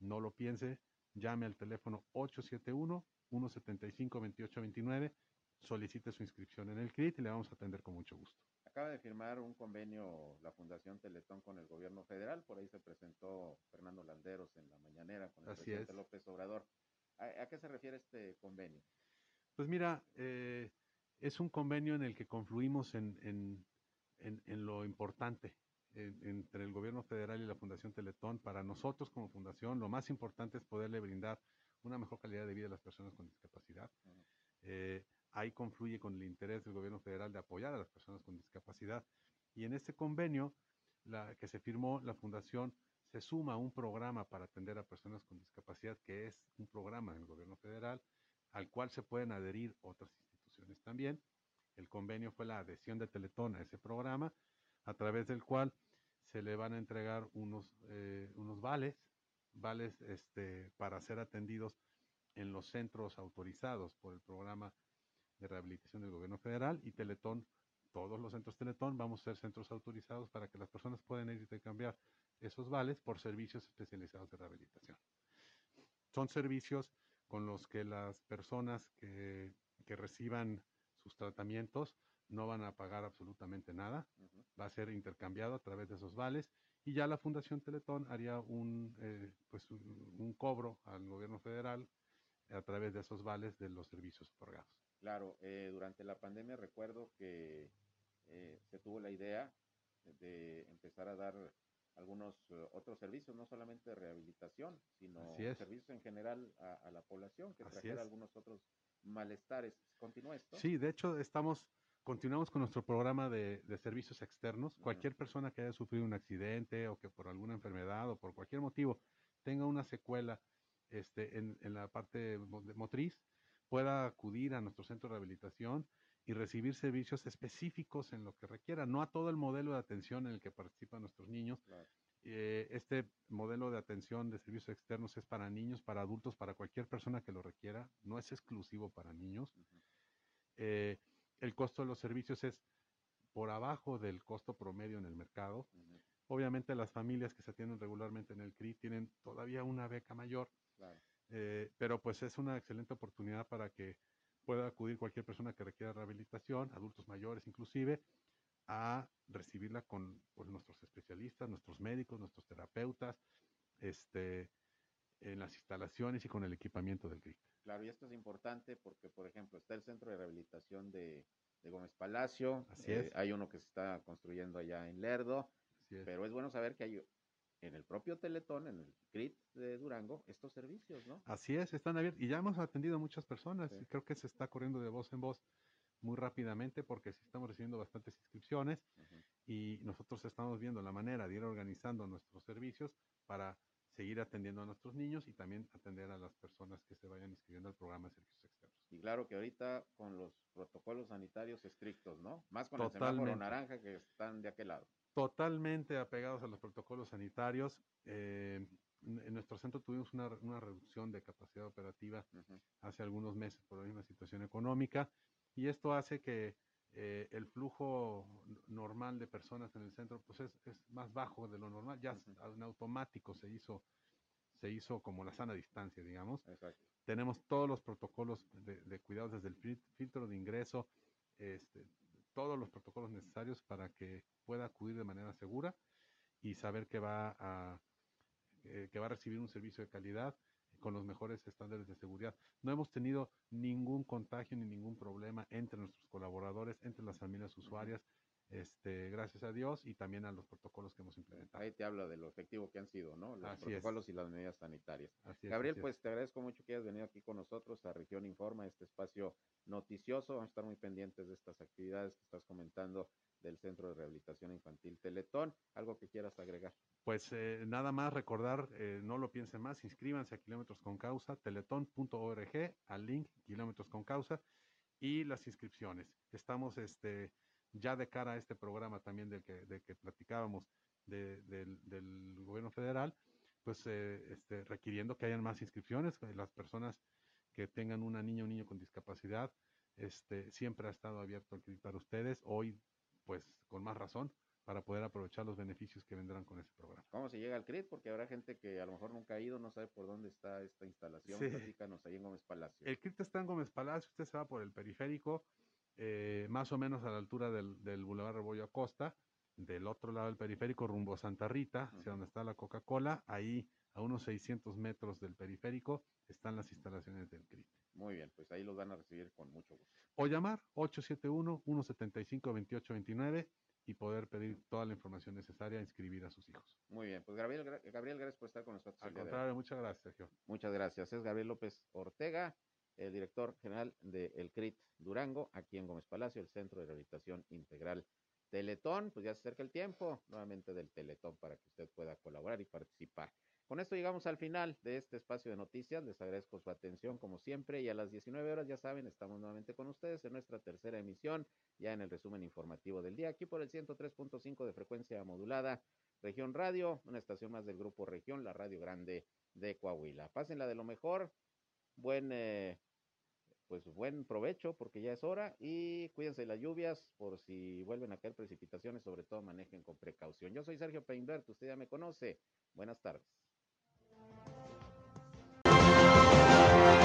no lo piense, llame al teléfono 871-175-2829, solicite su inscripción en el CRIT y le vamos a atender con mucho gusto. Acaba de firmar un convenio la Fundación Teletón con el gobierno federal, por ahí se presentó Fernando Landeros en la mañanera con el Así presidente es. López Obrador. ¿A, a qué se refiere este convenio? Pues mira, eh, es un convenio en el que confluimos en, en- en- en lo importante en- entre el gobierno federal y la Fundación Teletón. Para nosotros como fundación, lo más importante es poderle brindar una mejor calidad de vida a las personas con discapacidad. Eh, ahí confluye con el interés del gobierno federal de apoyar a las personas con discapacidad. Y en este convenio que se firmó, la fundación se suma a un programa para atender a personas con discapacidad, que es un programa del gobierno federal, al cual se pueden adherir otras instituciones también. El convenio fue la adhesión de Teletón a ese programa, a través del cual se le van a entregar unos, eh, unos vales, vales este, para ser atendidos en los centros autorizados por el programa de rehabilitación del gobierno federal y Teletón, todos los centros Teletón vamos a ser centros autorizados para que las personas puedan intercambiar esos vales por servicios especializados de rehabilitación. Son servicios con los que las personas que, que reciban sus tratamientos no van a pagar absolutamente nada, va a ser intercambiado a través de esos vales y ya la Fundación Teletón haría un, eh, pues un, un cobro al gobierno federal a través de esos vales de los servicios otorgados. Claro, eh, durante la pandemia recuerdo que eh, se tuvo la idea de empezar a dar algunos eh, otros servicios, no solamente de rehabilitación, sino servicios en general a, a la población, que Así trajera es. algunos otros malestares. ¿Continúa esto? Sí, de hecho estamos, continuamos con nuestro programa de, de servicios externos. Cualquier persona que haya sufrido un accidente o que por alguna enfermedad o por cualquier motivo tenga una secuela este, en, en la parte motriz, pueda acudir a nuestro centro de rehabilitación y recibir servicios específicos en lo que requiera, no a todo el modelo de atención en el que participan nuestros niños. Eh, este modelo de atención de servicios externos es para niños, para adultos, para cualquier persona que lo requiera, no es exclusivo para niños. Eh, el costo de los servicios es por abajo del costo promedio en el mercado. Obviamente las familias que se atienden regularmente en el CRI tienen todavía una beca mayor, Claro. Eh, pero pues es una excelente oportunidad para que pueda acudir cualquier persona que requiera rehabilitación, adultos mayores inclusive, a recibirla con pues, nuestros especialistas, nuestros médicos, nuestros terapeutas, este, en las instalaciones y con el equipamiento del CRI. Claro, y esto es importante porque, por ejemplo, está el centro de rehabilitación de, de Gómez Palacio, Así eh, es. hay uno que se está construyendo allá en Lerdo, Así es. pero es bueno saber que hay en el propio Teletón, en el CRIT de Durango, estos servicios, ¿no? Así es, están abiertos. Y ya hemos atendido a muchas personas. Sí. y creo que se está corriendo de voz en voz muy rápidamente porque sí estamos recibiendo bastantes inscripciones y nosotros estamos viendo la manera de ir organizando nuestros servicios para seguir atendiendo a nuestros niños y también atender a las personas que se vayan inscribiendo al programa de servicios externos. Y claro que ahorita con los protocolos sanitarios estrictos, ¿no? Más con el semáforo Totalmente. naranja que están de aquel lado. Totalmente apegados a los protocolos sanitarios. Eh, en nuestro centro tuvimos una, una reducción de capacidad operativa hace algunos meses por la misma situación económica y esto hace que eh, el flujo normal de personas en el centro pues es, es más bajo de lo normal, ya s- en automático se hizo, se hizo como la sana distancia, digamos. Tenemos todos los protocolos de, de cuidados desde el fil- filtro de ingreso, este, todos los protocolos necesarios para que pueda acudir de manera segura y saber que va a, eh, que va a recibir un servicio de calidad con los mejores estándares de seguridad. No hemos tenido ningún contagio ni ningún problema entre nuestros colaboradores, entre las familias usuarias. este, gracias a Dios, y también a los protocolos que hemos implementado. Ahí te hablo de lo efectivo que han sido, ¿no? Los Así es. protocolos y las medidas sanitarias. Así es, Gabriel, es. pues te agradezco mucho que hayas venido aquí con nosotros a Región Informa, este espacio noticioso. Vamos a estar muy pendientes de estas actividades que estás comentando del Centro de Rehabilitación Infantil Teletón. ¿Algo que quieras agregar? Pues eh, nada más recordar, eh, no lo piensen más, inscríbanse a Kilómetros con Causa, teletón.org, al link Kilómetros con Causa y las inscripciones. Estamos este, ya de cara a este programa también del que, del que platicábamos de- del, gobierno federal, pues eh, este, requiriendo que hayan más inscripciones, las personas que tengan una niña o un niño con discapacidad, este, siempre ha estado abierto CRIT para ustedes, hoy pues con más razón, para poder aprovechar los beneficios que vendrán con ese programa. ¿Cómo se llega al CRIT? Porque habrá gente que a lo mejor nunca ha ido, no sabe por dónde está esta instalación. Sí. Platícanos ahí en Gómez Palacio. El CRIT está en Gómez Palacio, usted se va por el periférico, eh, más o menos a la altura del, del Boulevard Rebollo Acosta, del otro lado del periférico, rumbo a Santa Rita, hacia donde está la Coca-Cola, ahí a unos 600 metros del periférico están las instalaciones del CRIT. Muy bien, pues ahí los van a recibir con mucho gusto. O llamar 871-175-2829 y poder pedir toda la información necesaria a inscribir a sus hijos. Muy bien, pues Gabriel, Gabriel gracias por estar con nosotros. Al de contrario, muchas gracias, Sergio. Muchas gracias. Es Gabriel López Ortega, el director general del CRIT Durango, aquí en Gómez Palacio, el Centro de Rehabilitación Integral Teletón. Pues ya se acerca el tiempo nuevamente del Teletón para que usted pueda colaborar y participar. Con esto llegamos al final de este espacio de noticias. Les agradezco su atención como siempre y a las 19 horas, ya saben, estamos nuevamente con ustedes en nuestra tercera emisión, ya en el resumen informativo del día, aquí por el 103.5 de frecuencia modulada, Región Radio, una estación más del Grupo Región, la Radio Grande de Coahuila. Pásenla de lo mejor, buen, eh, pues buen provecho porque ya es hora y cuídense de las lluvias por si vuelven a caer precipitaciones, sobre todo manejen con precaución. Yo soy Sergio Peinbert, usted ya me conoce. Buenas tardes.